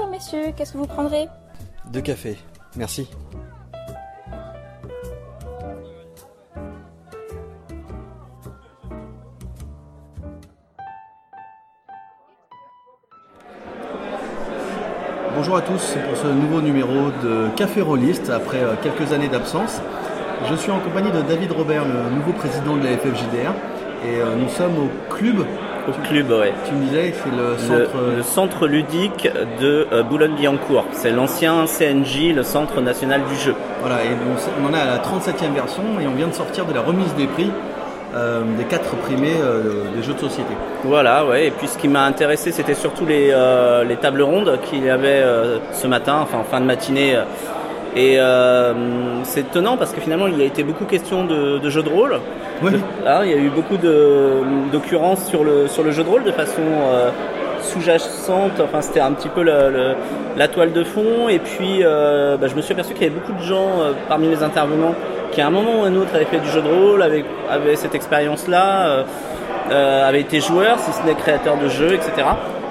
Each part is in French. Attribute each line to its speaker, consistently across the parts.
Speaker 1: Bonjour messieurs, qu'est-ce que vous prendrez?
Speaker 2: Deux cafés, merci. Bonjour à tous pour ce nouveau numéro de Café Rolliste après euh, quelques années d'absence. Je suis en compagnie de David Robert, le nouveau président de la FFJDR, et euh, nous sommes au club.
Speaker 3: Au club, ouais.
Speaker 2: Tu me disais que c'est le centre.
Speaker 3: Le, le centre ludique de euh, Boulogne-Billancourt. C'est l'ancien CNJ, le Centre National du Jeu.
Speaker 2: Voilà, et on, en est à la 37e version et on vient de sortir de la remise des prix euh, des quatre primés euh, des jeux de société.
Speaker 3: Voilà, ouais. Et puis ce qui m'a intéressé, c'était surtout les, euh, les tables rondes qu'il y avait euh, ce matin, enfin en fin de matinée. Et euh, c'est étonnant parce que finalement, il y a été beaucoup question de, de jeux de rôle.
Speaker 2: Oui.
Speaker 3: Hein, il y a eu beaucoup de- d'occurrences sur le, sur le jeu de rôle de façon euh, sous-jacente. Enfin, c'était un petit peu le- le- la toile de fond. Et puis, euh, bah, je me suis aperçu qu'il y avait beaucoup de gens euh, parmi les intervenants qui, à un moment ou à un autre, avaient fait du jeu de rôle, avaient, avaient cette expérience-là, euh, euh, avaient été joueurs, si ce n'est créateurs de jeux, etc.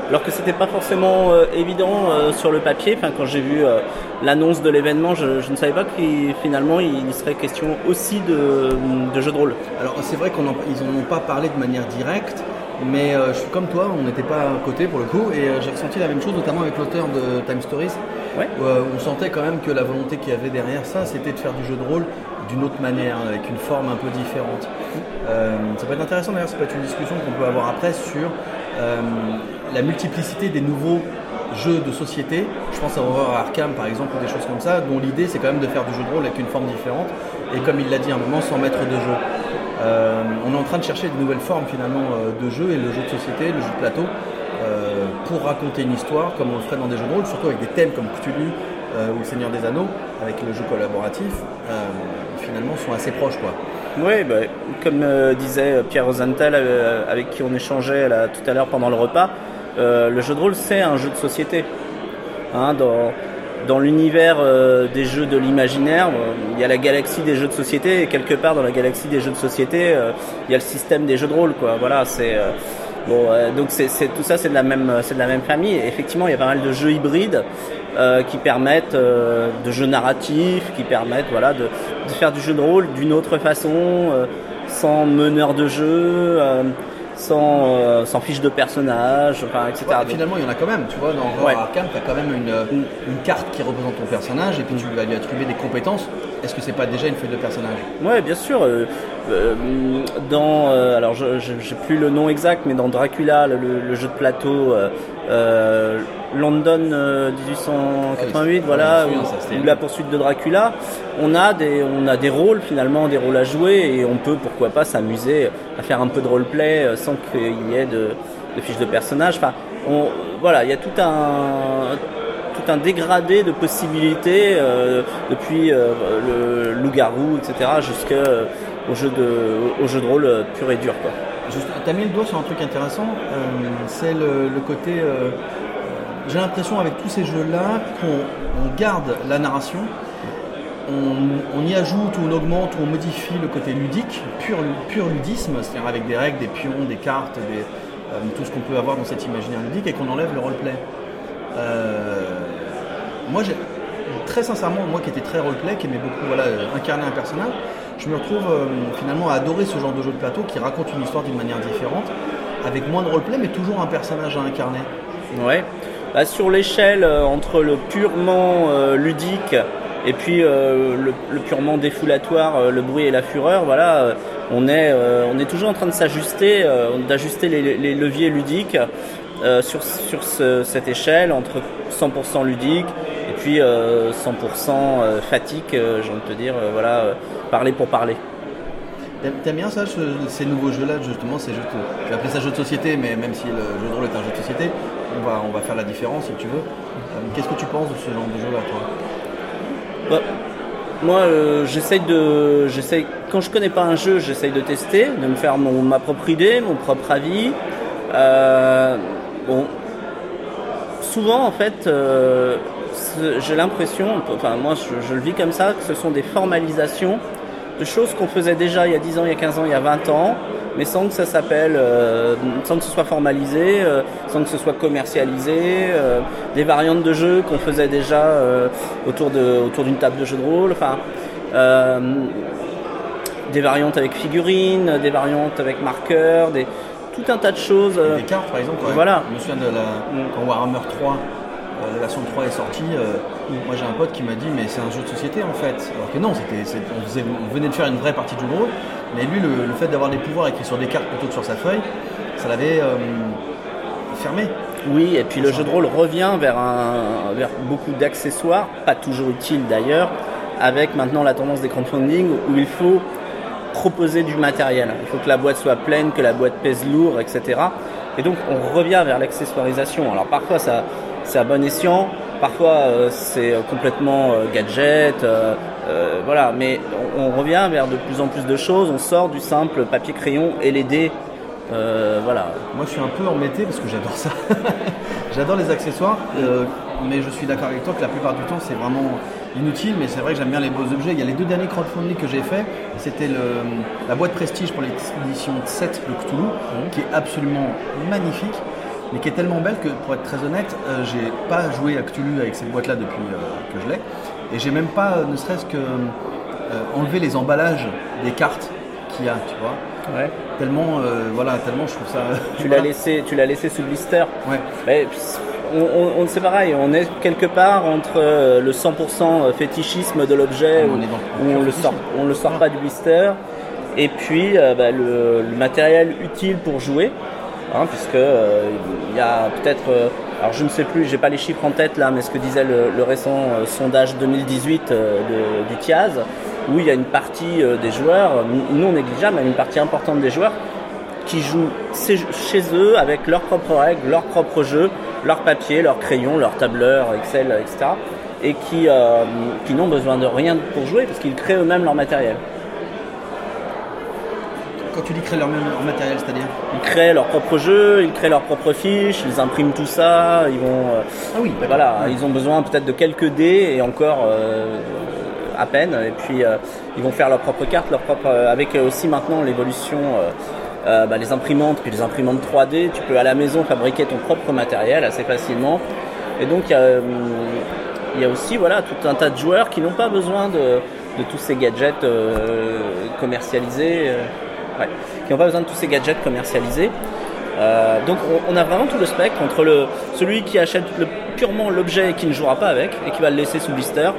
Speaker 3: Alors que c'était pas forcément euh, évident euh, sur le papier. Enfin, quand j'ai vu euh, l'annonce de l'événement, je, je ne savais pas qu'il finalement il serait question aussi de, de jeux de rôle.
Speaker 2: Alors c'est vrai qu'ils n'en ont pas parlé de manière directe, mais je suis comme toi, on n'était pas à côté pour le coup, et j'ai ressenti la même chose, notamment avec l'auteur de Time Stories,
Speaker 3: Ouais.
Speaker 2: où on sentait quand même que la volonté qu'il y avait derrière ça, c'était de faire du jeu de rôle d'une autre manière, avec une forme un peu différente. Euh, ça peut être intéressant d'ailleurs, ça peut être une discussion qu'on peut avoir après sur la multiplicité des nouveaux jeux de société. Je pense à Horror Arkham par exemple, ou des choses comme ça, dont l'idée c'est quand même de faire du jeu de rôle avec une forme différente, et comme il l'a dit à un moment, sans maître de jeu. Euh, on est en train de chercher de nouvelles formes finalement euh, de jeu et le jeu de société, le jeu de plateau, euh, pour raconter une histoire comme on le ferait dans des jeux de rôle, surtout avec des thèmes comme Cthulhu ou le Seigneur des Anneaux, avec le jeu collaboratif, finalement sont assez proches quoi.
Speaker 3: Oui, bah, comme disait Pierre Rosenthal, avec qui on échangeait tout à l'heure pendant le repas, euh, le jeu de rôle c'est un jeu de société. Hein, dans dans l'univers euh, des jeux de l'imaginaire, euh, il y a la galaxie des jeux de société et quelque part dans la galaxie des jeux de société, euh, il y a le système des jeux de rôle. Quoi. Voilà, c'est bon, euh, donc c'est, tout ça c'est de la même c'est de la même famille. Et effectivement, il y a pas mal de jeux hybrides euh, qui permettent euh, de jeux narratifs, qui permettent voilà de, de faire du jeu de rôle d'une autre façon, sans meneur de jeu, sans euh, sans fiche de personnage, enfin etc.
Speaker 2: Ouais, finalement, il y en a quand même, tu vois, dans
Speaker 3: Ouais.
Speaker 2: Arkham, tu as quand même une, euh, une carte qui représente ton personnage et puis tu vas lui attribuer des compétences. Est-ce que c'est pas déjà une feuille de personnage?
Speaker 3: Ouais, bien sûr. Euh, dans, euh, alors, je j'ai plus le nom exact, mais dans Dracula, le, jeu de plateau, euh, London euh, 1888,
Speaker 2: Ah
Speaker 3: voilà,
Speaker 2: je souviens,
Speaker 3: ou, la poursuite de Dracula, on a des, on a des rôles finalement, des rôles à jouer, et on peut pourquoi pas s'amuser à faire un peu de roleplay sans qu'il y ait de, de fiches de personnages. Enfin, on, voilà, il y a tout un tout un dégradé de possibilités euh, depuis euh, le loup-garou, etc., jusqu'au jeu de, au jeu de rôle euh, pur et dur. Quoi.
Speaker 2: T'as mis le doigt sur un truc intéressant, euh, c'est le, côté. euh, J'ai l'impression avec tous ces jeux-là qu'on on garde la narration, on, y ajoute ou on augmente ou on modifie le côté ludique, pur, pur ludisme, c'est-à-dire avec des règles, des pions, des cartes, tout ce qu'on peut avoir dans cet imaginaire ludique et qu'on enlève le roleplay. Moi, très sincèrement, moi qui étais très roleplay, qui aimait beaucoup voilà, incarner un personnage, je me retrouve euh, finalement à adorer ce genre de jeu de plateau qui raconte une histoire d'une manière différente, avec moins de roleplay, mais toujours un personnage à incarner.
Speaker 3: Ouais. Bah, sur l'échelle euh, entre le purement euh, ludique et puis le, purement défoulatoire, le bruit et la fureur, voilà, on est, on est toujours en train de s'ajuster, d'ajuster les, leviers ludiques sur, sur ce- cette échelle entre 100% ludique puis euh, 100% euh, fatigue, euh, j'ai envie de te dire, euh, voilà, euh, parler pour parler.
Speaker 2: T'aimes bien ça, ce- ces nouveaux jeux-là, justement, ces jeux de- je vais appeler ça jeu de société, mais même si le jeu de rôle est un jeu de société, on va, on va faire la différence si tu veux. Euh, Qu'est-ce que tu penses de ce genre de jeu-là, toi?
Speaker 3: Bah, moi, euh, j'essaye de, j'essaye, quand je connais pas un jeu, j'essaye de tester, de me faire mon, ma propre idée, mon propre avis. Euh, bon, souvent en fait, euh, j'ai l'impression, enfin moi je, je le vis comme ça, que ce sont des formalisations de choses qu'on faisait déjà il y a 10 ans, il y a 15 ans, il y a 20 ans, mais sans que ça s'appelle, euh, sans que ce soit formalisé, euh, sans que ce soit commercialisé, euh, des variantes de jeux qu'on faisait déjà autour de autour d'une table de jeu de rôle, enfin des variantes avec figurines, des variantes avec marqueurs, des tout un tas de choses.
Speaker 2: Des cartes par exemple.
Speaker 3: Voilà.
Speaker 2: Je me souviens de la, quand Warhammer 3 la version 3 est sortie, moi j'ai un pote qui m'a dit mais c'est un jeu de société en fait. Alors que non, c'était, on, venait de faire une vraie partie de rôle, mais lui le, fait d'avoir des pouvoirs écrits sur des cartes plutôt que sur sa feuille, ça l'avait fermé.
Speaker 3: Oui, et puis le jeu de rôle revient vers, un, vers beaucoup d'accessoires, pas toujours utiles d'ailleurs, avec maintenant la tendance des crowdfunding où il faut proposer du matériel. Il faut que la boîte soit pleine, que la boîte pèse lourd, etc. Et donc on revient vers l'accessoirisation. Alors parfois ça, c'est à bon escient, parfois euh, c'est complètement euh, gadget, euh, voilà. Mais on, on, revient vers de plus en plus de choses. On sort du simple papier crayon et les dés. voilà.
Speaker 2: Moi je suis un peu embêté parce que j'adore ça. j'adore les accessoires, mais je suis d'accord avec toi que la plupart du temps c'est vraiment inutile, mais c'est vrai que j'aime bien les beaux objets. Il y a les deux derniers crowdfunding que j'ai fait, c'était la boîte Prestige pour l'édition 7 de Cthulhu, mmh. qui est absolument magnifique, mais qui est tellement belle que, pour être très honnête, euh, j'ai pas joué à Cthulhu avec cette boîte-là depuis euh, que je l'ai, et j'ai même pas, ne serait-ce que euh, enlevé les emballages des cartes qu'il y a, tu vois.
Speaker 3: Ouais.
Speaker 2: Tellement, voilà, tellement je trouve ça.
Speaker 3: Tu l'as laissé, tu l'as laissé sous blister.
Speaker 2: Ouais
Speaker 3: on, c'est pareil, on est quelque part entre euh, le 100% fétichisme de l'objet où, on, le sort, on le sort pas du blister et puis euh, bah, le, matériel utile pour jouer, hein, puisque euh, il y a peut-être, alors je ne sais plus, j'ai pas les chiffres en tête là, mais ce que disait le, récent sondage 2018 du TIAZ, où il y a une partie des joueurs, non négligeable, mais une partie importante des joueurs qui jouent chez eux avec leurs propres règles, leurs propres jeux, leur papier, leur crayon, leur tableur, Excel, etc. Et qui, euh, qui n'ont besoin de rien pour jouer parce qu'ils créent eux-mêmes leur matériel.
Speaker 2: Quand tu dis créer leur, leur matériel, c'est-à-dire
Speaker 3: Ils créent leur propre jeu, ils créent leurs propres fiches, ils impriment tout ça, ils vont.
Speaker 2: Euh, ah oui,
Speaker 3: voilà, ils ont besoin peut-être de quelques dés et encore euh, à peine. Et puis ils vont faire leurs propres cartes, leur propre, avec aussi maintenant l'évolution euh, bah, les imprimantes, puis les imprimantes 3D, tu peux à la maison fabriquer ton propre matériel assez facilement. Et donc il y, a aussi voilà, tout un tas de joueurs qui n'ont pas besoin de, tous ces gadgets euh, commercialisés. Euh, qui n'ont pas besoin de tous ces gadgets commercialisés. donc on, a vraiment tout le spectre entre le, celui qui achète purement l'objet et qui ne jouera pas avec et qui va le laisser sous blister,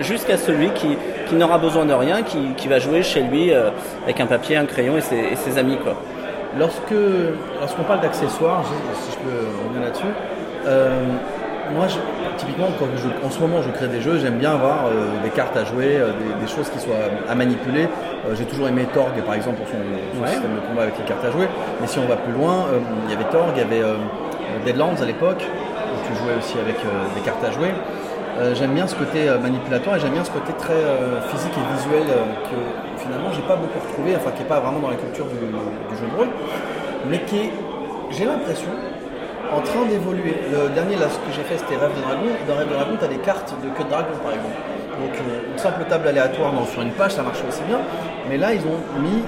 Speaker 3: jusqu'à celui qui, n'aura besoin de rien, qui, va jouer chez lui euh, avec un papier, un crayon et ses, amis. Quoi.
Speaker 2: Lorsque, lorsqu'on parle d'accessoires, si je peux revenir là-dessus, euh, moi, typiquement, quand en ce moment je crée des jeux, j'aime bien avoir euh, des cartes à jouer, des, choses qui soient à manipuler. j'ai toujours aimé Torg, par exemple, pour son, système de combat avec les cartes à jouer. Mais si on va plus loin, il y avait Torg, il y avait Deadlands à l'époque, où tu jouais aussi avec des cartes à jouer. Euh, j'aime bien ce côté euh, manipulatoire et j'aime bien ce côté très euh, physique et visuel que finalement j'ai pas beaucoup retrouvé, enfin qui n'est pas vraiment dans la culture du, jeu de rôle, mais qui est, j'ai l'impression, en train d'évoluer. Le dernier là, ce que j'ai fait c'était Rêve de Dragon. Dans Rêve de Dragon, tu as des cartes de queue de dragon par exemple. Donc une simple table aléatoire sur une page, ça marche aussi bien. Mais là, ils ont mis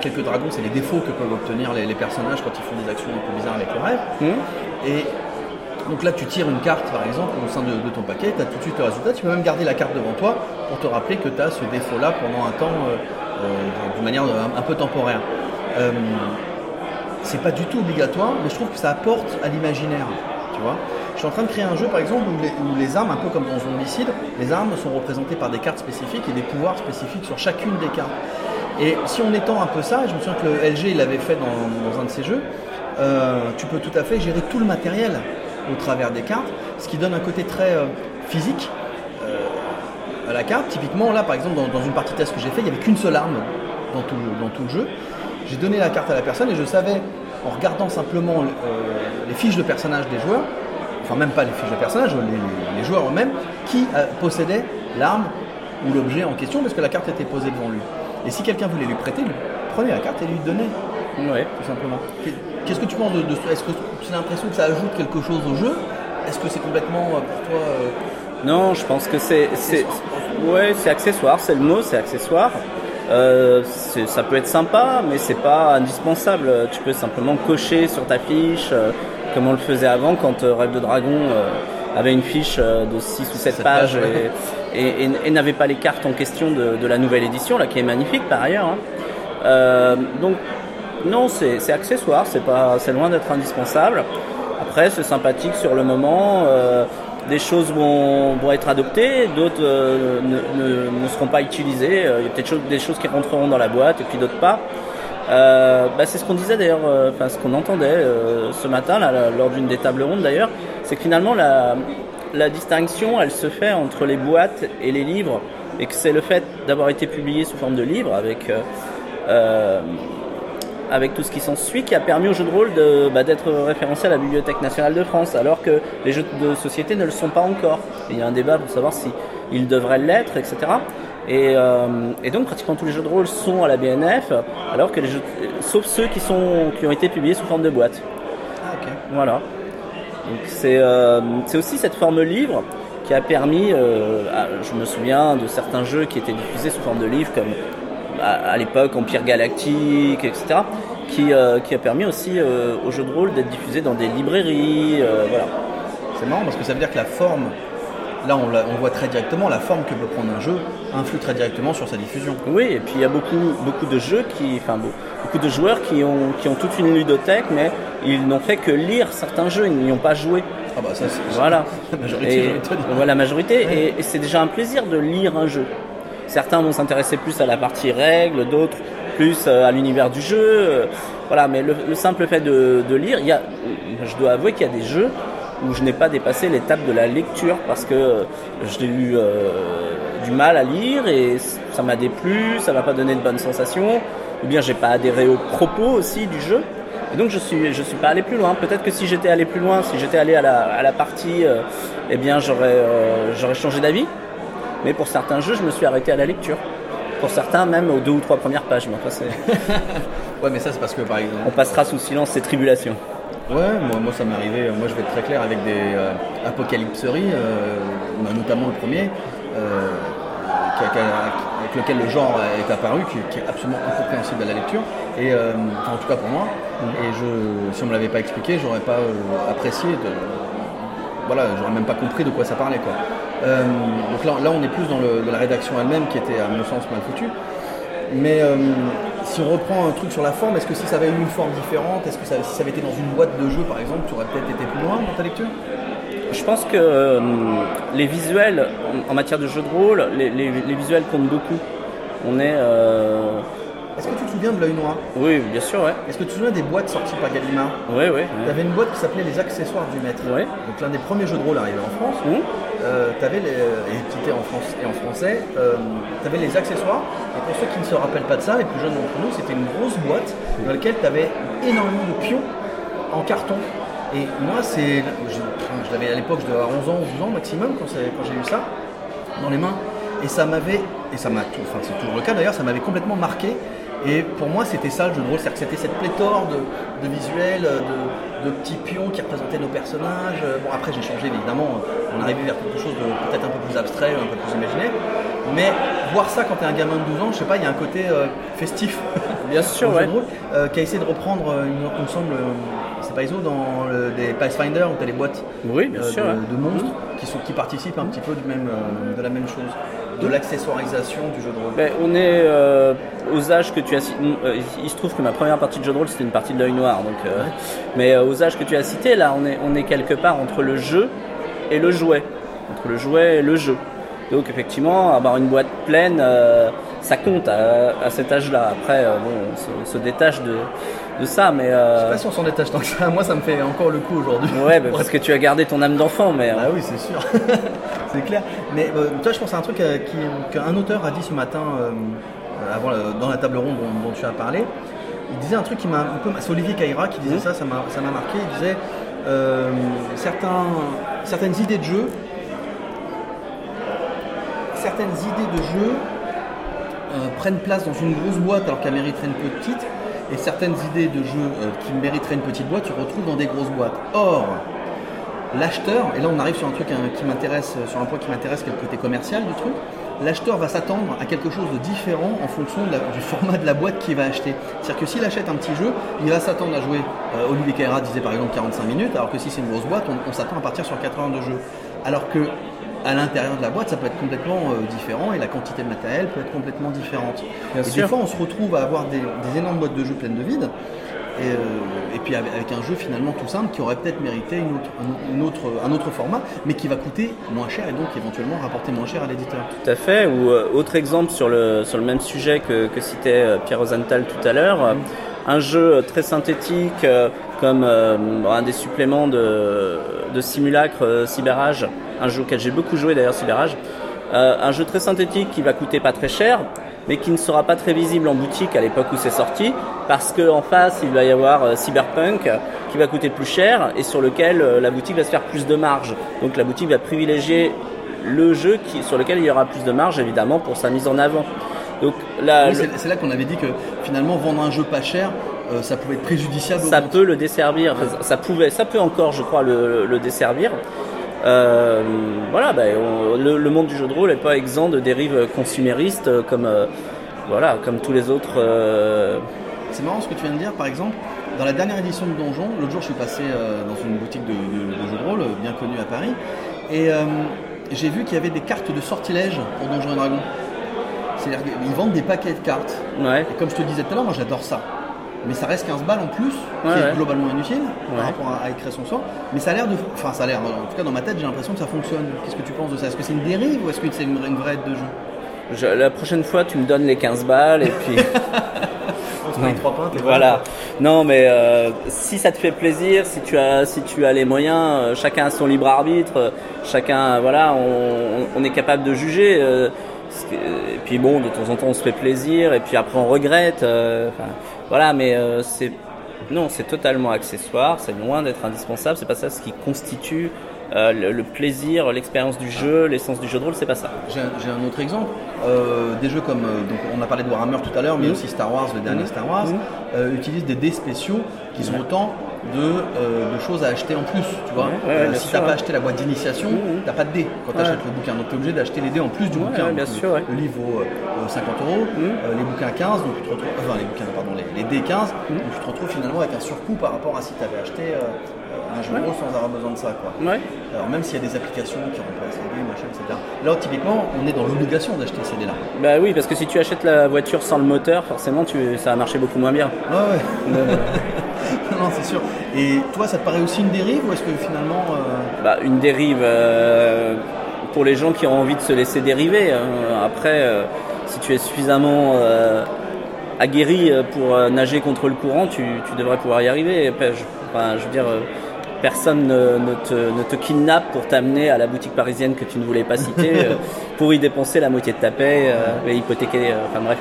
Speaker 2: quelques dragons, c'est les défauts que peuvent obtenir les, personnages quand ils font des actions un peu bizarres avec le rêve. Mmh. Et donc là, tu tires une carte, par exemple, au sein de, ton paquet, tu as tout de suite le résultat. Tu peux même garder la carte devant toi pour te rappeler que tu as ce défaut-là pendant un temps, euh, euh, d'une manière un, peu temporaire. Euh, c'est pas du tout obligatoire, mais je trouve que ça apporte à l'imaginaire. Tu vois je suis en train de créer un jeu, par exemple, où les, armes, un peu comme dans Zombicide, les armes sont représentées par des cartes spécifiques et des pouvoirs spécifiques sur chacune des cartes. Et si on étend un peu ça, je me souviens que le LG l'avait fait dans, un de ses jeux, tu peux tout à fait gérer tout le matériel au travers des cartes, ce qui donne un côté très euh, physique euh, à la carte. Typiquement, là, par exemple, dans, une partie test que j'ai fait, il n'y avait qu'une seule arme dans tout le jeu. J'ai donné la carte à la personne et je savais, en regardant simplement euh, les fiches de personnages des joueurs, enfin même pas les fiches de personnages, les, joueurs eux-mêmes, qui possédait l'arme ou l'objet en question parce que la carte était posée devant lui. Et si quelqu'un voulait lui prêter, il prenait la carte et lui donnait.
Speaker 3: Ouais.
Speaker 2: Tout simplement. Qu'est-ce que tu penses de, de Est-ce que tu as l'impression que ça ajoute quelque chose au jeu? Est-ce que c'est complètement euh, pour toi euh,
Speaker 3: Non, je pense que c'est. c'est ouais, c'est accessoire, c'est le mot, c'est accessoire. Euh, ça peut être sympa, mais c'est pas indispensable. Tu peux simplement cocher sur ta fiche, euh, comme on le faisait avant quand euh, Rêve de Dragon avait une fiche de 6 ou 7 pages et, n'avait pas les cartes en question de, la nouvelle édition, là, qui est magnifique par ailleurs. Hein. donc, non, c'est accessoire, c'est loin d'être indispensable. Après, c'est sympathique sur le moment des choses vont, être adoptées, d'autres euh, ne, seront pas utilisées. Euh, il y a peut-être des choses qui rentreront dans la boîte et puis d'autres pas. Euh, bah, c'est ce qu'on disait d'ailleurs, enfin ce qu'on entendait ce matin lors d'une des tables rondes d'ailleurs, c'est que finalement la, la, distinction elle se fait entre les boîtes et les livres et que c'est le fait d'avoir été publié sous forme de livre avec avec tout ce qui s'ensuit, qui a permis au jeu de rôle bah, d'être référencé à la Bibliothèque nationale de France, alors que les jeux de société ne le sont pas encore. il y a un débat pour savoir si ils devraient l'être, etc. Euh, et, donc pratiquement tous les jeux de rôle sont à la BNF, alors que les jeux, sauf ceux qui sont qui ont été publiés sous forme de boîte.
Speaker 2: Ah,
Speaker 3: voilà. Euh, c'est aussi cette forme livre qui a permis, euh, je me souviens de certains jeux qui étaient diffusés sous forme de livre, comme à, l'époque Empire Galactique, etc., qui, euh, qui a permis aussi euh, au jeu de rôle d'être diffusé dans des librairies. Euh, voilà.
Speaker 2: C'est marrant parce que ça veut dire que la forme, là on, on, voit très directement la forme que peut prendre un jeu influe très directement sur sa diffusion.
Speaker 3: Oui, et puis il y a beaucoup, beaucoup de jeux qui, enfin beaucoup de joueurs qui ont, qui ont toute une ludothèque, mais ils n'ont fait que lire certains jeux, ils n'y ont pas joué.
Speaker 2: Ah bah ça c'est
Speaker 3: voilà.
Speaker 2: la majorité.
Speaker 3: voilà, la majorité, et c'est déjà un plaisir de lire un jeu. Certains vont s'intéresser plus à la partie règles, d'autres plus euh, à l'univers du jeu. Euh, voilà, mais le, simple fait de, lire, il y a, je dois avouer qu'il y a des jeux où je n'ai pas dépassé l'étape de la lecture parce que j'ai eu euh, du mal à lire et ça m'a déplu, ça m'a pas donné de bonnes sensations, ou bien j'ai pas adhéré aux propos aussi du jeu. Et donc je suis je suis pas allé plus loin. Peut-être que si j'étais allé plus loin, si j'étais allé à la, à la partie, eh bien j'aurais j'aurais changé d'avis. Mais pour certains jeux, je me suis arrêté à la lecture. Pour certains, même aux deux ou trois premières pages.
Speaker 2: ouais, mais ça, c'est parce que par exemple.
Speaker 3: On passera sous silence ces tribulations.
Speaker 2: Ouais, moi, moi ça m'est arrivé. Moi, je vais être très clair avec des euh, apocalypseries, euh, notamment le premier. Euh, avec lequel le genre est apparu, qui, est absolument incompréhensible à la lecture, et en tout cas pour moi. Mm. Et je, si on me l'avait pas expliqué, j'aurais pas apprécié. De, voilà, j'aurais même pas compris de quoi ça parlait quoi. Euh, donc là, on est plus dans, la rédaction elle-même qui était à mon sens mal foutue. Mais euh, si on reprend un truc sur la forme, est-ce que si ça avait eu une forme différente, est-ce que ça, si ça avait été dans une boîte de jeu par exemple, tu aurais peut-être été plus loin dans ta lecture?
Speaker 3: Je pense que euh, les visuels, en, matière de jeu de rôle, les, visuels comptent beaucoup. On est
Speaker 2: est-ce que tu te souviens de l'œil noir?
Speaker 3: Oui, bien sûr, ouais.
Speaker 2: Est-ce que tu te souviens des boîtes sorties par Gallimard?
Speaker 3: Oui, oui.
Speaker 2: Tu avais une boîte qui s'appelait Les Accessoires du Maître.
Speaker 3: Oui.
Speaker 2: Donc l'un des premiers jeux de rôle arrivés en France.
Speaker 3: Mmh.
Speaker 2: Euh, les, et en, et en français, euh, tu avais les accessoires. Et pour ceux qui ne se rappellent pas de ça, les plus jeunes d'entre nous, c'était une grosse boîte dans laquelle tu avais énormément de pions en carton. Et moi, c'est, je, l'avais à l'époque, je devais avoir 11 ans ou 12 ans maximum quand, j'ai eu ça dans les mains. Et ça m'avait, et ça m'a, enfin c'est toujours le cas d'ailleurs, ça m'avait complètement marqué. Et pour moi, c'était ça le jeu de rôle, c'est-à-dire que c'était cette pléthore de, visuels, de, petits pions qui représentaient nos personnages. Bon, après, j'ai changé évidemment, on arrivait vers quelque chose de peut-être un peu plus abstrait, un peu plus imaginaire. Mais voir ça quand tu es un gamin de 12 ans, je sais pas, il y a un côté euh, festif.
Speaker 3: Bien sûr, ouais.
Speaker 2: Euh, qui a essayé de reprendre, euh, il me semble, c'est pas ISO, dans des Pathfinder où tu as les boîtes
Speaker 3: oui, bien sûr,
Speaker 2: de, monstres qui, sont, qui participent un petit peu du même, de la même chose de l'accessoirisation du jeu de rôle
Speaker 3: ben, On est euh, aux âges que tu as. Euh, il se trouve que ma première partie de jeu de rôle c'était une partie de l'œil noir. Donc, euh, mais aux âges que tu as cités, là on est, quelque part entre le jeu et le jouet. Entre le jouet et le jeu. Donc effectivement, avoir une boîte pleine, ça compte à, cet âge-là. Après, on se détache de, de ça, mais. Euh...
Speaker 2: Je sais pas si on s'en détache tant que ça. Moi, ça me fait encore le coup aujourd'hui.
Speaker 3: Ouais, bah, parce que tu as gardé ton âme d'enfant, mais.
Speaker 2: Ah oui, c'est sûr. c'est clair. Mais euh, toi, je pense à un truc euh, qu'un auteur a dit ce matin, avant, dans la table ronde dont, tu as parlé. Il disait un truc qui m'a un peu. C'est Olivier Caïra qui disait mmh. ça, ça m'a marqué. Il disait certains, certaines idées de jeu. Certaines idées de jeu prennent place dans une grosse boîte alors qu'elles mériteraient une petite et certaines idées de jeu euh, qui mériteraient une petite boîte, tu retrouves dans des grosses boîtes. Or, l'acheteur, et là on arrive sur un truc hein, qui m'intéresse, euh, sur un point qui m'intéresse, qui est le côté commercial du truc, l'acheteur va s'attendre à quelque chose de différent en fonction du format de la boîte qu'il va acheter. C'est-à-dire que s'il achète un petit jeu, il va s'attendre à jouer, euh, Olivier Caira disait par exemple 45 minutes, alors que si c'est une grosse boîte, on, s'attend à partir sur 4 heures de jeu. Alors que à l'intérieur de la boîte, ça peut être complètement euh, différent et la quantité de matériel peut être complètement différente. et des fois, on se retrouve à avoir des, des énormes boîtes de jeux pleines de vide euh, et, puis avec, un jeu finalement tout simple qui aurait peut-être mérité une autre, un autre format, mais qui va coûter moins cher et donc éventuellement rapporter moins cher à l'éditeur.
Speaker 3: Tout à fait. Ou euh, autre exemple sur le, sur le même sujet que, citait euh, Pierre Rosenthal tout à l'heure, mm. un jeu très synthétique comme un des suppléments de, de simulacre Cyberage, un jeu auquel j'ai beaucoup joué d'ailleurs Cyberage. un jeu très synthétique qui va coûter pas très cher, mais qui ne sera pas très visible en boutique à l'époque où c'est sorti, parce qu'en face, il va y avoir euh, Cyberpunk qui va coûter plus cher et sur lequel euh, la boutique va se faire plus de marge. Donc la boutique va privilégier le jeu qui, sur lequel il y aura plus de marge, évidemment, pour sa mise en avant.
Speaker 2: Donc là, c'est là qu'on avait dit que finalement vendre un jeu pas cher, euh, ça pouvait être préjudiciable.
Speaker 3: Ça peut le desservir. ça pouvait, ça peut encore, je crois, le, le desservir. Euh, voilà, ben, le, monde du jeu de rôle n'est pas exempt de dérives consuméristes comme, euh, voilà, comme tous les autres. Euh.
Speaker 2: C'est marrant ce que tu viens de dire, par exemple. Dans la dernière édition de Donjon, l'autre jour je suis passé dans une boutique de, de, jeux de rôle bien connue à Paris et j'ai vu qu'il y avait des cartes de sortilège pour Donjons et Dragons. C'est-à-dire qu'ils vendent des paquets de cartes.
Speaker 3: Ouais.
Speaker 2: Et comme je te disais tout à l'heure, moi j'adore ça mais ça reste 15 balles en plus, qui est globalement inutile par rapport à, écrire son sort. Mais ça a l'air de. Enfin, ça a l'air, en tout cas dans ma tête, j'ai l'impression que ça fonctionne. Qu'est-ce que tu penses de ça? Est-ce que c'est une dérive ou est-ce que c'est une, vraie aide de jeu?
Speaker 3: La prochaine fois, tu me donnes les 15 balles et puis.
Speaker 2: On trois pintes
Speaker 3: voilà. Non, mais euh, si ça te fait plaisir, si tu as, si tu as les moyens, euh, chacun a son libre arbitre, chacun, voilà, on, est capable de juger. Euh, et puis bon, de temps en temps, on se fait plaisir, et puis après, on regrette. Voilà, mais euh, c'est non, c'est totalement accessoire, c'est loin d'être indispensable, c'est pas ça ce qui constitue euh, le, plaisir, l'expérience du jeu, l'essence du jeu de rôle, c'est pas ça.
Speaker 2: J'ai un, autre exemple, euh, des jeux comme, donc on a parlé de Warhammer tout à l'heure, mais mmh. aussi Star Wars, le dernier mmh. Star Wars, mmh. utilisent des dés spéciaux qui sont autant euh, de, choses à acheter en plus. Tu vois euh, si tu n'as pas acheté la boîte d'initiation, mmh, mmh. tu n'as pas de dés quand tu achètes le bouquin. Donc tu es obligé d'acheter les dés en plus du bouquin.
Speaker 3: Bien sûr,
Speaker 2: le, livre vaut 50 euh, euros, mmh. les bouquins 15, donc tu te retrouves, enfin les bouquins, pardon, les, dés 15, donc tu te retrouves finalement avec un surcoût par rapport à si tu avais acheté un jeu de sans avoir besoin de ça. Quoi. Alors même s'il y a des applications qui remplacent les dés, machin, etc. Là, typiquement, on est dans l'obligation d'acheter ces dés-là.
Speaker 3: Bah oui, parce que si tu achètes la voiture sans le moteur, forcément, tu, ça va marcher beaucoup moins bien.
Speaker 2: Ah ouais. non, c'est sûr. Et toi, ça te paraît aussi une dérive ou est-ce que finalement.
Speaker 3: Euh, bah, une dérive euh, pour les gens qui ont envie de se laisser dériver. Hein. Après, euh, si tu es suffisamment aguerri pour nager contre le courant, tu, devrais pouvoir y arriver. Je, veux dire personne ne, te, ne, te, kidnappe pour t'amener à la boutique parisienne que tu ne voulais pas citer pour y dépenser la moitié de ta paie et hypothéquer. enfin bref.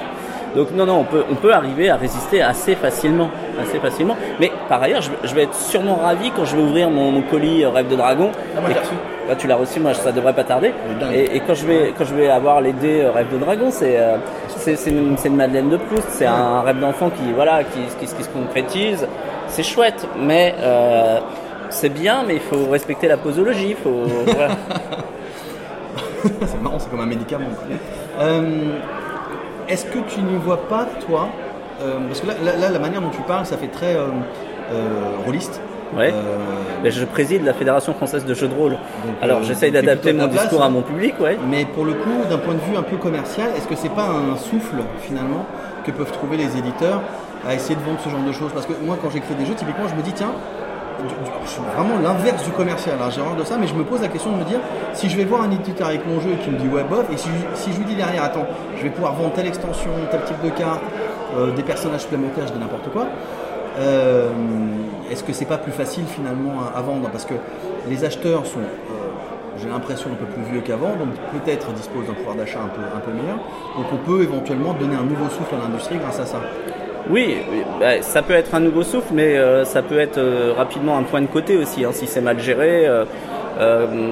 Speaker 3: Donc non, non, on peut, on peut arriver à résister assez facilement, assez facilement. Mais par ailleurs, je, vais être sûrement ravi quand je vais ouvrir mon, colis Rêve de Dragon.
Speaker 2: Ah, moi, reçu.
Speaker 3: Bah, tu l'as reçu, moi ça devrait pas tarder. Et, quand je vais, quand je vais avoir les dés Rêve de Dragon, c'est, euh, c'est, une, une, Madeleine de Proust. C'est un rêve d'enfant qui, voilà, qui, qui, qui, se concrétise. C'est chouette, mais euh, c'est bien, mais il faut respecter la posologie. Faut,
Speaker 2: c'est marrant, c'est comme un médicament. Euh, est-ce que tu ne vois pas, toi, euh, parce que là, la manière dont tu parles, ça fait très euh, euh rôliste.
Speaker 3: Ouais. Euh, je préside la Fédération française de jeux de rôle. Alors j'essaye d'adapter mon discours à mon public, ouais.
Speaker 2: Mais pour le coup, d'un point de vue un peu commercial, est-ce que c'est pas un souffle finalement que peuvent trouver les éditeurs à essayer de vendre ce genre de choses? Parce que moi, quand j'écris des jeux, typiquement, je me dis tiens, je suis vraiment l'inverse du commercial. Hein, j'ai horreur de ça, mais je me pose la question de me dire si je vais voir un éditeur avec mon jeu et qui me dit ouais bof, et si je, lui dis derrière attends, je vais pouvoir vendre telle extension, tel type de carte, euh, des personnages supplémentaires, je dis n'importe quoi. Euh, est-ce que c'est pas plus facile finalement à, vendre? Parce que les acheteurs sont, euh, j'ai l'impression, un peu plus vieux qu'avant, donc peut-être disposent d'un pouvoir d'achat un peu, un peu meilleur. Donc on peut éventuellement donner un nouveau souffle à l'industrie grâce à ça.
Speaker 3: Oui, bah, ça peut être un nouveau souffle, mais euh, ça peut être euh, rapidement un point de côté aussi, hein, si c'est mal géré, euh,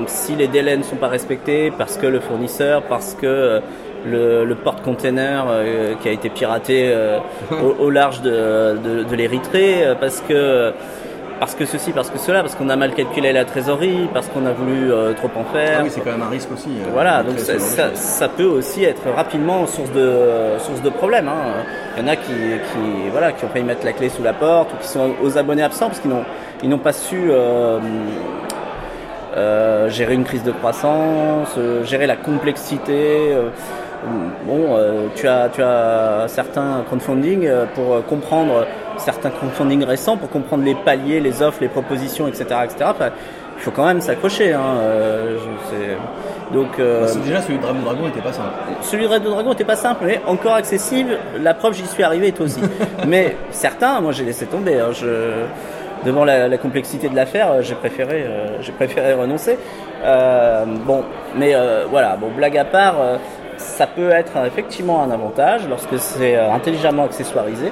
Speaker 3: si les délais ne sont pas respectés, parce que le fournisseur, parce que le, porte-container qui a été piraté au, large de, de, l'Érythrée, parce que parce que ceci, parce que cela, parce qu'on a mal calculé la trésorerie, parce qu'on a voulu euh, trop en faire.
Speaker 2: Ah oui, c'est quand même un risque aussi. euh,
Speaker 3: Voilà, donc ça, peut aussi être rapidement source de source de problèmes. hein. Il y en a qui, qui voilà qui ont failli mettre la clé sous la porte ou qui sont aux abonnés absents parce qu'ils n'ont ils n'ont pas su euh, gérer une crise de croissance, gérer la complexité. bon, euh, tu as tu as certains crowdfunding pour comprendre certains crowdfunding récents pour comprendre les paliers, les offres, les propositions, etc., etc. Enfin, il faut quand même s'accrocher. Hein, euh, donc euh,
Speaker 2: déjà, celui de Dragon Dragon n'était pas simple.
Speaker 3: celui de Red Dragon n'était pas simple, mais encore accessible. La preuve, j'y suis arrivé, et toi aussi. mais certains, moi, j'ai laissé tomber. hein. Je, devant la, la complexité de l'affaire, euh, j'ai préféré, euh, j'ai préféré renoncer. Euh, bon, mais euh, voilà. Bon, blague à part, ça peut être effectivement un avantage lorsque c'est intelligemment accessoirisé.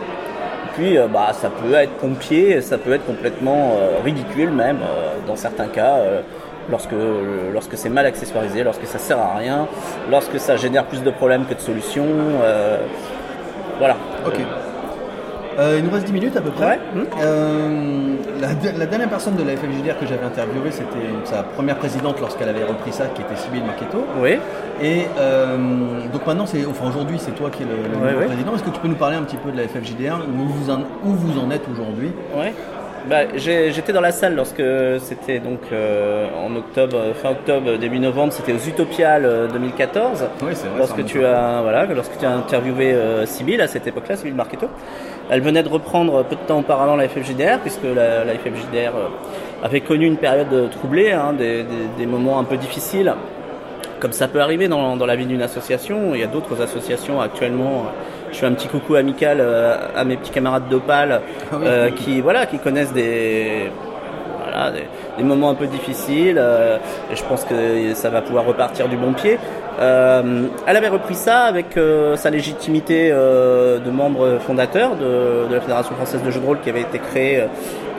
Speaker 3: Et puis, euh, bah, ça peut être pompier, ça peut être complètement euh, ridicule même euh, dans certains cas. Lorsque, lorsque c'est mal accessoirisé, lorsque ça sert à rien, lorsque ça génère plus de problèmes que de solutions, euh, voilà.
Speaker 2: Ok. Euh, il nous reste 10 minutes à peu près.
Speaker 3: Ouais.
Speaker 2: Euh, la, la dernière personne de la FFJDR que j'avais interviewée, c'était sa première présidente lorsqu'elle avait repris ça, qui était Sybille Marchetto.
Speaker 3: Oui.
Speaker 2: Et euh, donc maintenant, c'est, enfin aujourd'hui, c'est toi qui es le, le
Speaker 3: Ouais,
Speaker 2: nouveau
Speaker 3: ouais.
Speaker 2: président. Est-ce que tu peux nous parler un petit peu de la FFJDR, où vous en, où vous en êtes aujourd'hui?
Speaker 3: Ouais. Bah, j'étais dans la salle lorsque c'était donc euh, en octobre, fin octobre, début novembre, c'était aux Utopiales euh, 2014.
Speaker 2: Oui, c'est vrai.
Speaker 3: lorsque tu as voilà, lorsque tu as interviewé euh, Sybille à cette époque-là, Sybille Marchetto. Elle venait de reprendre peu de temps auparavant la FFJDR puisque la, la FFJDR euh, avait connu une période troublée, hein, des, des- des moments un peu difficiles. Comme ça peut arriver dans, dans la vie d'une association, il y a d'autres associations actuellement. Je fais un petit coucou amical euh, à mes petits camarades d'Opal
Speaker 2: Ah oui.
Speaker 3: euh, qui voilà qui connaissent des voilà, des, des moments un peu difficiles euh, et je pense que ça va pouvoir repartir du bon pied. Euh, elle avait repris ça avec euh, sa légitimité euh, de membre fondateur de, de la Fédération française de jeux de rôle qui avait été créée euh,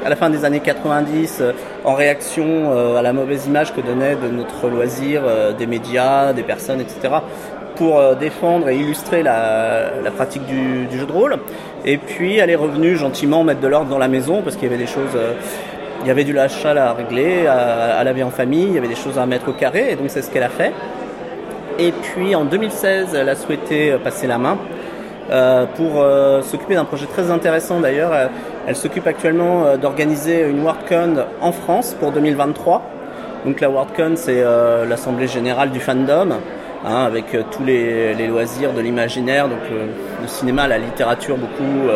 Speaker 3: à la fin des années 90 euh, en réaction euh, à la mauvaise image que donnait de notre loisir euh, des médias, des personnes, etc pour défendre et illustrer la, la pratique du, du jeu de rôle. Et puis elle est revenue gentiment mettre de l'ordre dans la maison parce qu'il y avait des choses, il y avait du lachat à régler, à, à laver en famille, il y avait des choses à mettre au carré et donc c'est ce qu'elle a fait. Et puis en 2016, elle a souhaité passer la main euh, pour euh, s'occuper d'un projet très intéressant d'ailleurs. Elle, s'occupe actuellement euh, d'organiser une WorldCon en France pour 2023. Donc la WorldCon, c'est euh, l'assemblée générale du fandom, hein, avec euh, tous les, les loisirs de l'imaginaire, donc le cinéma, la littérature beaucoup,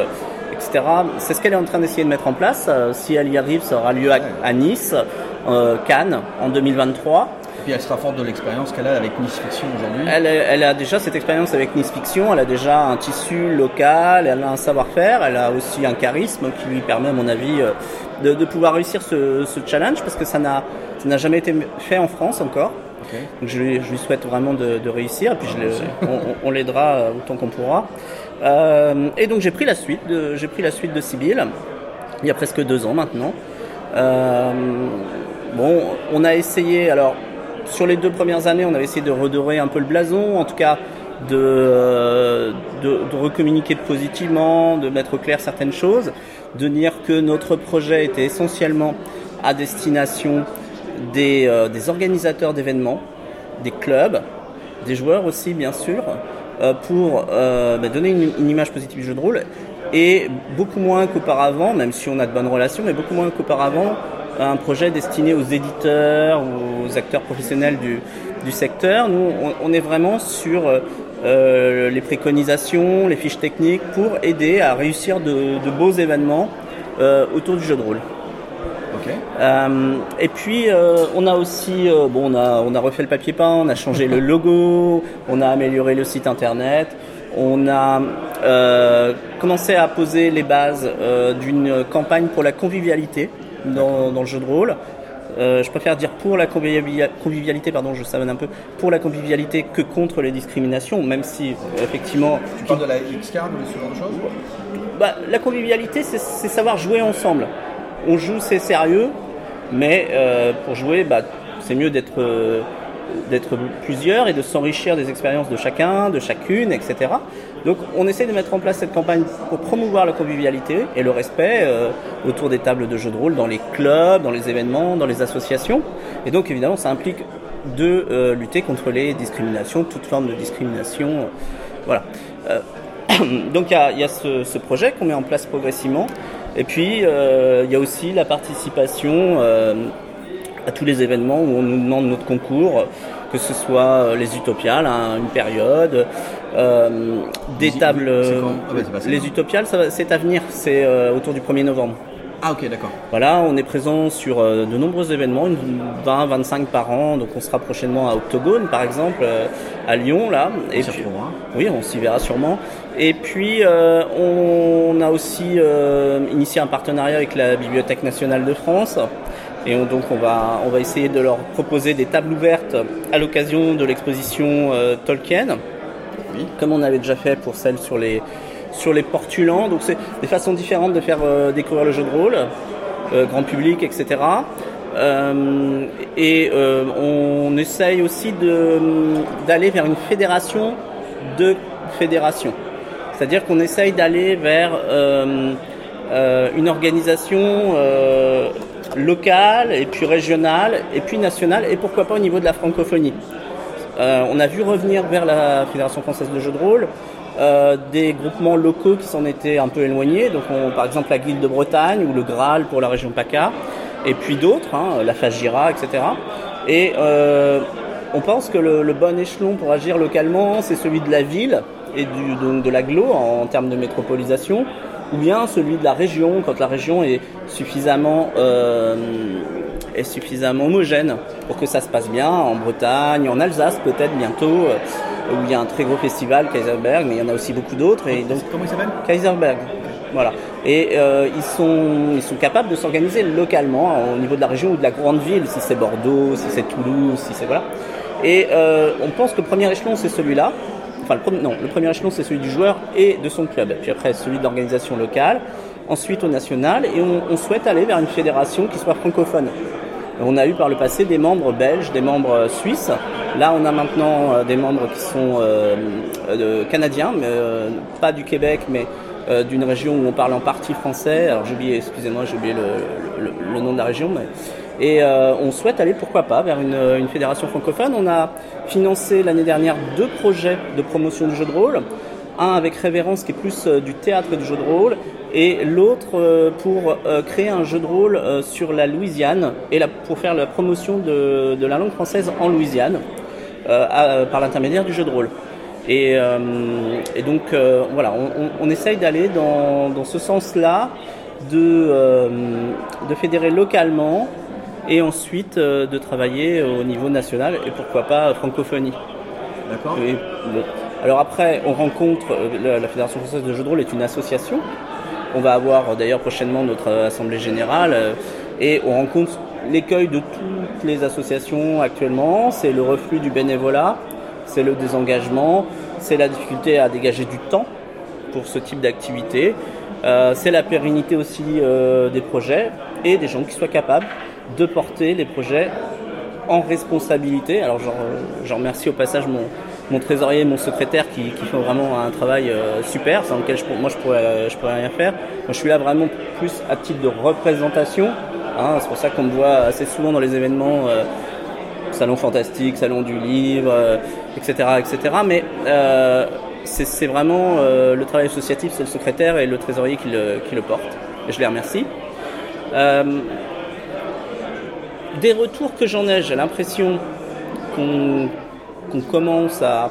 Speaker 3: etc. C'est ce qu'elle est en train d'essayer de mettre en place. Si elle y arrive, ça aura lieu à, à Nice, euh, Cannes, en 2023.
Speaker 2: Puis elle sera forte de l'expérience qu'elle a avec Nice Fiction aujourd'hui.
Speaker 3: Elle, elle a déjà cette expérience avec Nice Fiction, elle a déjà un tissu local, elle a un savoir-faire, elle a aussi un charisme qui lui permet, à mon avis, euh, de, de pouvoir réussir ce, ce challenge parce que ça n'a ça n'a jamais été fait en France encore. Donc je lui, je lui souhaite vraiment de, de réussir et puis je le- on, on- on l'aidera euh, autant qu'on pourra. Euh, et donc j'ai pris la suite de j'ai pris la suite de Sibyl il y a presque deux ans maintenant. Euh, bon, on a essayé alors sur les deux premières années, on avait essayé de redorer un peu le blason, en tout cas de, euh, de, de recommuniquer positivement, de mettre au clair certaines choses, de dire que notre projet était essentiellement à destination des, euh, des organisateurs d'événements, des clubs, des joueurs aussi bien sûr, euh, pour euh, bah, donner une, une image positive du jeu de rôle et beaucoup moins qu'auparavant, même si on a de bonnes relations, mais beaucoup moins qu'auparavant, un projet destiné aux éditeurs, aux acteurs professionnels du, du secteur. Nous, on, on est vraiment sur euh, les préconisations, les fiches techniques pour aider à réussir de, de beaux événements euh, autour du jeu de rôle. Euh, et puis euh, on a aussi, euh, bon, on a, on a refait le papier peint, on a changé le logo, on a amélioré le site internet, on a euh, commencé à poser les bases euh, d'une campagne pour la convivialité dans, dans le jeu de rôle. Euh, je préfère dire pour la convivia- convivialité, pardon, je savonne un peu, pour la convivialité que contre les discriminations, même si effectivement
Speaker 2: Tu parles de la X-Card ou ce genre de choses
Speaker 3: bah, la convivialité, c'est c'est savoir jouer ensemble. On joue, c'est sérieux, mais euh, pour jouer, bah, c'est mieux d'être euh, d'être plusieurs et de s'enrichir des expériences de chacun, de chacune, etc. Donc on essaie de mettre en place cette campagne pour promouvoir la convivialité et le respect euh, autour des tables de jeux de rôle dans les clubs, dans les événements, dans les associations. Et donc évidemment ça implique de euh, lutter contre les discriminations, toute forme de discrimination. euh, voilà. Donc il y a, ce, projet qu'on met en place progressivement. Et puis il y a aussi la participation à tous les événements où on nous demande notre concours, que ce soit les Utopiales, une période, des
Speaker 2: Les-
Speaker 3: tables.
Speaker 2: quand Ah bah,
Speaker 3: les Utopiales, c'est à venir, c'est euh, autour du 1er novembre.
Speaker 2: Ah ok d'accord.
Speaker 3: Voilà, on est présent sur euh, de nombreux événements, une 20-25 par an, donc on sera prochainement à Octogone par exemple, euh, à Lyon là.
Speaker 2: On
Speaker 3: puis- oui, on s'y verra sûrement. Et puis, euh, on a aussi euh, initié un partenariat avec la Bibliothèque nationale de France. Et on- donc, on va, on va essayer de leur proposer des tables ouvertes à l'occasion de l'exposition euh, Tolkien, Comme on avait déjà fait pour celle sur les, sur les portulans. Donc, c'est des façons différentes de faire euh, découvrir le jeu de rôle, euh, grand public, etc. Et euh, on essaye aussi d'aller vers une fédération de fédérations. C'est-à-dire qu'on essaye d'aller vers une organisation locale et puis régionale et puis nationale et pourquoi pas au niveau de la francophonie. Euh, on a vu revenir vers la Fédération française de jeux de rôle euh, des groupements locaux qui s'en étaient un peu éloignés, donc on- par exemple la Guilde de Bretagne ou le Graal pour la région PACA, et puis d'autres, hein, la Fagira, etc. Et euh, on pense que le, bon échelon pour agir localement, c'est celui de la ville et donc de l'agglo en, en termes de métropolisation, ou bien celui de la région, quand la région est suffisamment, est suffisamment homogène pour que ça se passe bien, en Bretagne, en Alsace peut-être bientôt, euh, où il y a un très gros festival, Kaiserberg, mais il y en a aussi beaucoup d'autres. Et donc,
Speaker 2: Comment il s'appelle?
Speaker 3: Kaiserberg. Voilà. Et euh, ils, sont, ils sont capables de s'organiser localement au niveau de la région ou de la grande ville, si c'est Bordeaux, si c'est Toulouse, si c'est voilà. Et euh, on pense que le premier échelon c'est celui-là. Enfin, le premier, non, le premier échelon c'est celui du joueur et de son club. Puis après celui de l'organisation locale. Ensuite au national et on, on souhaite aller vers une fédération qui soit francophone. On a eu par le passé des membres belges, des membres suisses. Là, on a maintenant euh, des membres qui sont euh, euh, canadiens, mais euh, pas du Québec, mais euh, d'une région où on parle en partie français. Alors j'ai oublié, excusez-moi, j'ai oublié le, le- le nom de la région. Mais... Et euh, on souhaite aller, pourquoi pas, vers une, une fédération francophone. On a financé l'année dernière deux projets de promotion du jeu de rôle. Un avec Révérence qui est plus euh, du théâtre et du jeu de rôle, et l'autre euh, pour euh, créer un jeu de rôle sur la Louisiane et pour faire la promotion de, de la langue française en Louisiane par l'intermédiaire du jeu de rôle. Et, et donc voilà, on, on- essaye d'aller dans, dans ce sens-là, de, de fédérer localement et ensuite de travailler au niveau national et pourquoi pas francophonie.
Speaker 2: D'accord.
Speaker 3: Et, bon. Alors après, on rencontre, euh, la, Fédération française de jeux de rôle est une association. On va avoir euh, d'ailleurs prochainement notre euh, assemblée générale et on rencontre l'écueil de toutes les associations actuellement. C'est le reflux du bénévolat, c'est le désengagement, c'est la difficulté à dégager du temps pour ce type d'activité. C'est la pérennité aussi des projets et des gens qui soient capables de porter les projets en responsabilité. Alors j'en remercie au passage mon, mon trésorier mon secrétaire qui, font vraiment un travail euh, super, sans lequel je, moi je pourrais, je pourrais rien faire. Je suis là vraiment plus à titre de représentation. hein. c'est pour ça qu'on me voit assez souvent dans les événements. euh, salon fantastique, salon du livre, euh, etc., etc. Mais euh, c'est vraiment euh, le travail associatif, c'est le secrétaire et le trésorier qui le, qui le portent. Et je les remercie. Euh, des retours que j'en ai, j'ai l'impression qu'on qu'on commence à,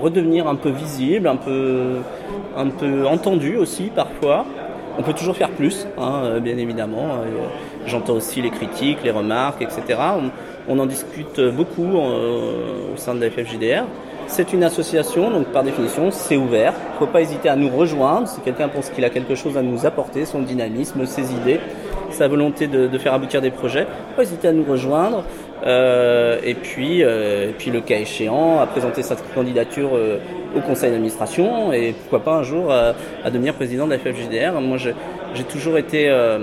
Speaker 3: redevenir un peu visible, un peu, entendu aussi parfois. On peut toujours faire plus, hein, euh, bien évidemment. Euh, J'entends aussi les critiques, les remarques, etc. On, en discute beaucoup euh, au sein de la FFJDR. C'est une association, donc par définition, c'est ouvert. Il ne faut pas hésiter à nous rejoindre si quelqu'un pense qu'il a quelque chose à nous apporter, son dynamisme, ses idées, sa volonté de faire aboutir des projets. Il ne faut pas hésiter à nous rejoindre. Euh, et, puis, euh, et puis, le cas échéant, à présenter sa candidature euh, au conseil d'administration et pourquoi pas un jour euh, à devenir président de la FFJDR. Moi, je- j'ai toujours été euh,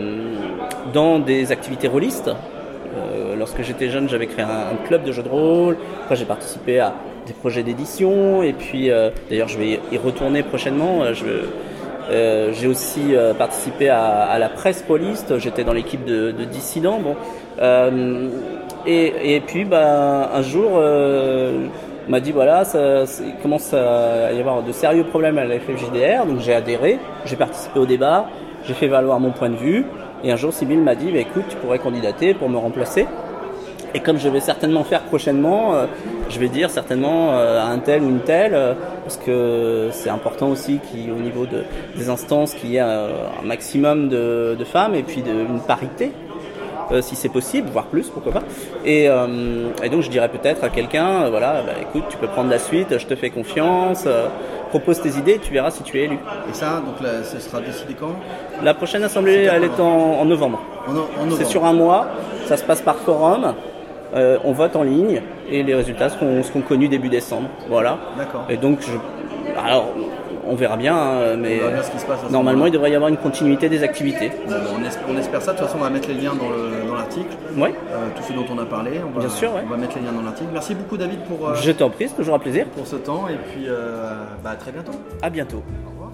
Speaker 3: dans des activités rôlistes. Euh, lorsque j'étais jeune, j'avais créé un, club de jeux de rôle. Après, j'ai participé à des projets d'édition. Et puis, d'ailleurs, je vais y retourner prochainement. j'ai aussi participé à, la presse poliste. J'étais dans l'équipe de, de dissidents. Bon, et, et, puis, bah, un jour, on m'a dit voilà, ça, il commence à y avoir de sérieux problèmes à la FFJDR, donc j'ai adhéré, j'ai participé au débat, j'ai fait valoir mon point de vue, et un jour Sybille m'a dit bah, écoute, tu pourrais candidater pour me remplacer. Et comme je vais certainement faire prochainement, euh, je vais dire certainement euh, à un tel ou une telle, euh, parce que c'est important aussi qu'au niveau de, des instances, qu'il y ait un, maximum de, de, femmes et puis de, une parité euh, si c'est possible, voire plus, pourquoi pas. Et, euh, et donc je dirais peut-être à quelqu'un, euh, voilà, bah, écoute, tu peux prendre la suite, je te fais confiance, propose tes idées, tu verras si tu es élu.
Speaker 2: Et ça, donc là, ce sera décidé quand?
Speaker 3: La prochaine assemblée, elle est en, novembre.
Speaker 2: En, novembre.
Speaker 3: C'est sur un mois, ça se passe par forum. on vote en ligne et les résultats seront, seront connus début décembre. Voilà.
Speaker 2: D'accord.
Speaker 3: Et donc, je, alors, on verra bien, hein, mais normalement il devrait y avoir une continuité des activités.
Speaker 2: on, espère, ça, de toute façon on va mettre les liens dans l'article,
Speaker 3: oui.
Speaker 2: Euh, tout ce dont on a parlé, on va,
Speaker 3: bien sûr,
Speaker 2: on va mettre les liens dans l'article. Merci beaucoup David pour...
Speaker 3: Euh, Je t'en prie, c'est toujours un plaisir.
Speaker 2: Pour ce temps et puis euh, bah, à très bientôt.
Speaker 3: À bientôt.
Speaker 2: Au revoir.